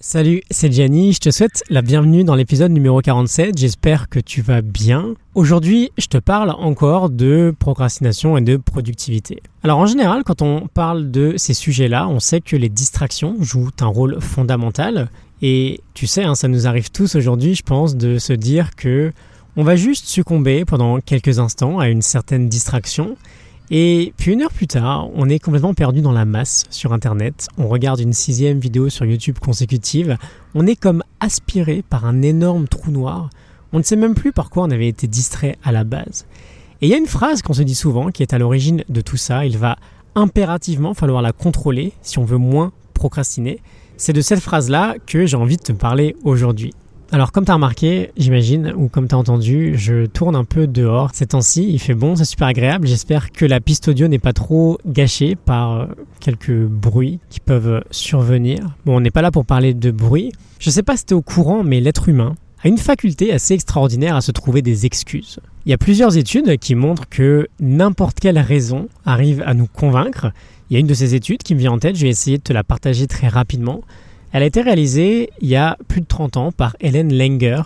Salut, c'est Gianni, je te souhaite la bienvenue dans l'épisode numéro 47, j'espère que tu vas bien. Aujourd'hui, je te parle encore de procrastination et de productivité. Alors en général, quand on parle de ces sujets-là, on sait que les distractions jouent un rôle fondamental. Et tu sais, hein, ça nous arrive tous aujourd'hui, je pense, de se dire que on va juste succomber pendant quelques instants à une certaine distraction et puis une heure plus tard, on est complètement perdu dans la masse sur Internet. On regarde une sixième vidéo sur YouTube consécutive. On est comme aspiré par un énorme trou noir. On ne sait même plus par quoi on avait été distrait à la base. Et il y a une phrase qu'on se dit souvent qui est à l'origine de tout ça. Il va impérativement falloir la contrôler si on veut moins procrastiner. C'est de cette phrase-là que j'ai envie de te parler aujourd'hui. Alors comme tu as remarqué, j'imagine, ou comme tu as entendu, je tourne un peu dehors ces temps-ci, il fait bon, c'est super agréable, j'espère que la piste audio n'est pas trop gâchée par euh, quelques bruits qui peuvent survenir. Bon, on n'est pas là pour parler de bruit. Je sais pas si tu es au courant, mais l'être humain a une faculté assez extraordinaire à se trouver des excuses. Il y a plusieurs études qui montrent que n'importe quelle raison arrive à nous convaincre. Il y a une de ces études qui me vient en tête, je vais essayer de te la partager très rapidement. Elle a été réalisée il y a plus de 30 ans par Hélène Langer.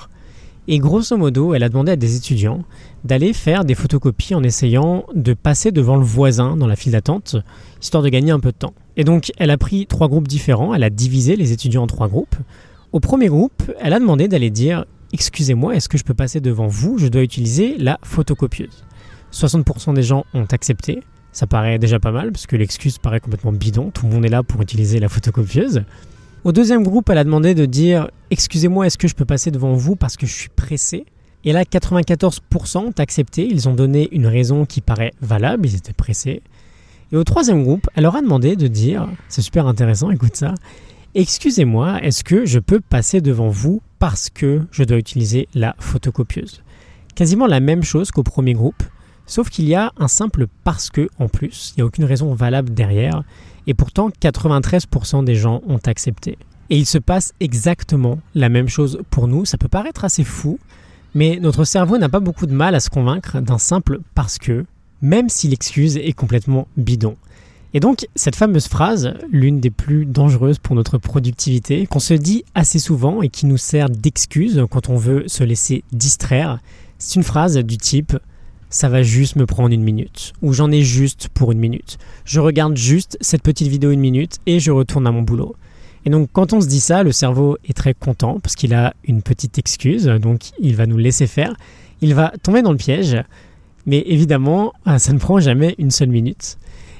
Et grosso modo, elle a demandé à des étudiants d'aller faire des photocopies en essayant de passer devant le voisin dans la file d'attente, histoire de gagner un peu de temps. Et donc, elle a pris trois groupes différents, elle a divisé les étudiants en trois groupes. Au premier groupe, elle a demandé d'aller dire Excusez-moi, est-ce que je peux passer devant vous? Je dois utiliser la photocopieuse. 60% des gens ont accepté. Ça paraît déjà pas mal, parce que l'excuse paraît complètement bidon. Tout le monde est là pour utiliser la photocopieuse. Au deuxième groupe, elle a demandé de dire Excusez-moi, est-ce que je peux passer devant vous parce que je suis pressé? Et là, 94% ont accepté. Ils ont donné une raison qui paraît valable, ils étaient pressés. Et au troisième groupe, elle leur a demandé de dire C'est super intéressant, écoute ça. Excusez-moi, est-ce que je peux passer devant vous parce que je dois utiliser la photocopieuse? Quasiment la même chose qu'au premier groupe, sauf qu'il y a un simple parce que en plus. Il n'y a aucune raison valable derrière. Et pourtant, 93% des gens ont accepté. Et il se passe exactement la même chose pour nous. Ça peut paraître assez fou, mais notre cerveau n'a pas beaucoup de mal à se convaincre d'un simple parce que, même si l'excuse est complètement bidon. Et donc, cette fameuse phrase, l'une des plus dangereuses pour notre productivité, qu'on se dit assez souvent et qui nous sert d'excuse quand on veut se laisser distraire, c'est une phrase du type ça va juste me prendre une minute, ou j'en ai juste pour une minute. Je regarde juste cette petite vidéo une minute et je retourne à mon boulot. Et donc quand on se dit ça, le cerveau est très content parce qu'il a une petite excuse, donc il va nous laisser faire. Il va tomber dans le piège, mais évidemment, ah, ça ne prend jamais une seule minute.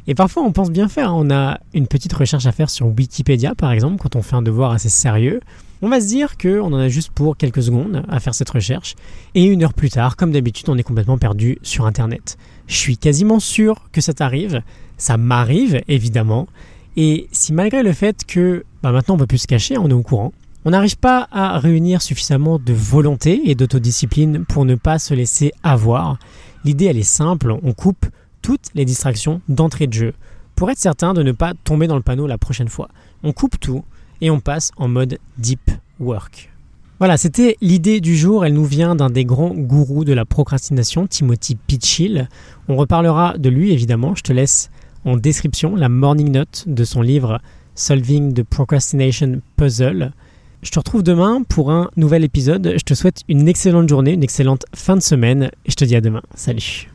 Et parfois, on pense bien faire. On a une petite recherche à faire sur Wikipédia, par exemple, quand on fait un devoir assez sérieux. On va se dire qu'on en a juste pour quelques secondes à faire cette recherche. Et une heure plus tard, comme d'habitude, on est complètement perdu sur Internet. Je suis quasiment sûr que ça t'arrive. Ça m'arrive, évidemment. Et si malgré le fait que bah maintenant on peut plus se cacher, on est au courant, on n'arrive pas à réunir suffisamment de volonté et d'autodiscipline pour ne pas se laisser avoir, l'idée elle est simple, on coupe toutes les distractions d'entrée de jeu pour être certain de ne pas tomber dans le panneau la prochaine fois. On coupe tout et on passe en mode deep work. Voilà, c'était l'idée du jour. Elle nous vient d'un des grands gourous de la procrastination, Timothy Pitchill. On reparlera de lui évidemment. Je te laisse en description la morning note de son livre Solving the Procrastination Puzzle. Je te retrouve demain pour un nouvel épisode. Je te souhaite une excellente journée, une excellente fin de semaine et je te dis à demain. Salut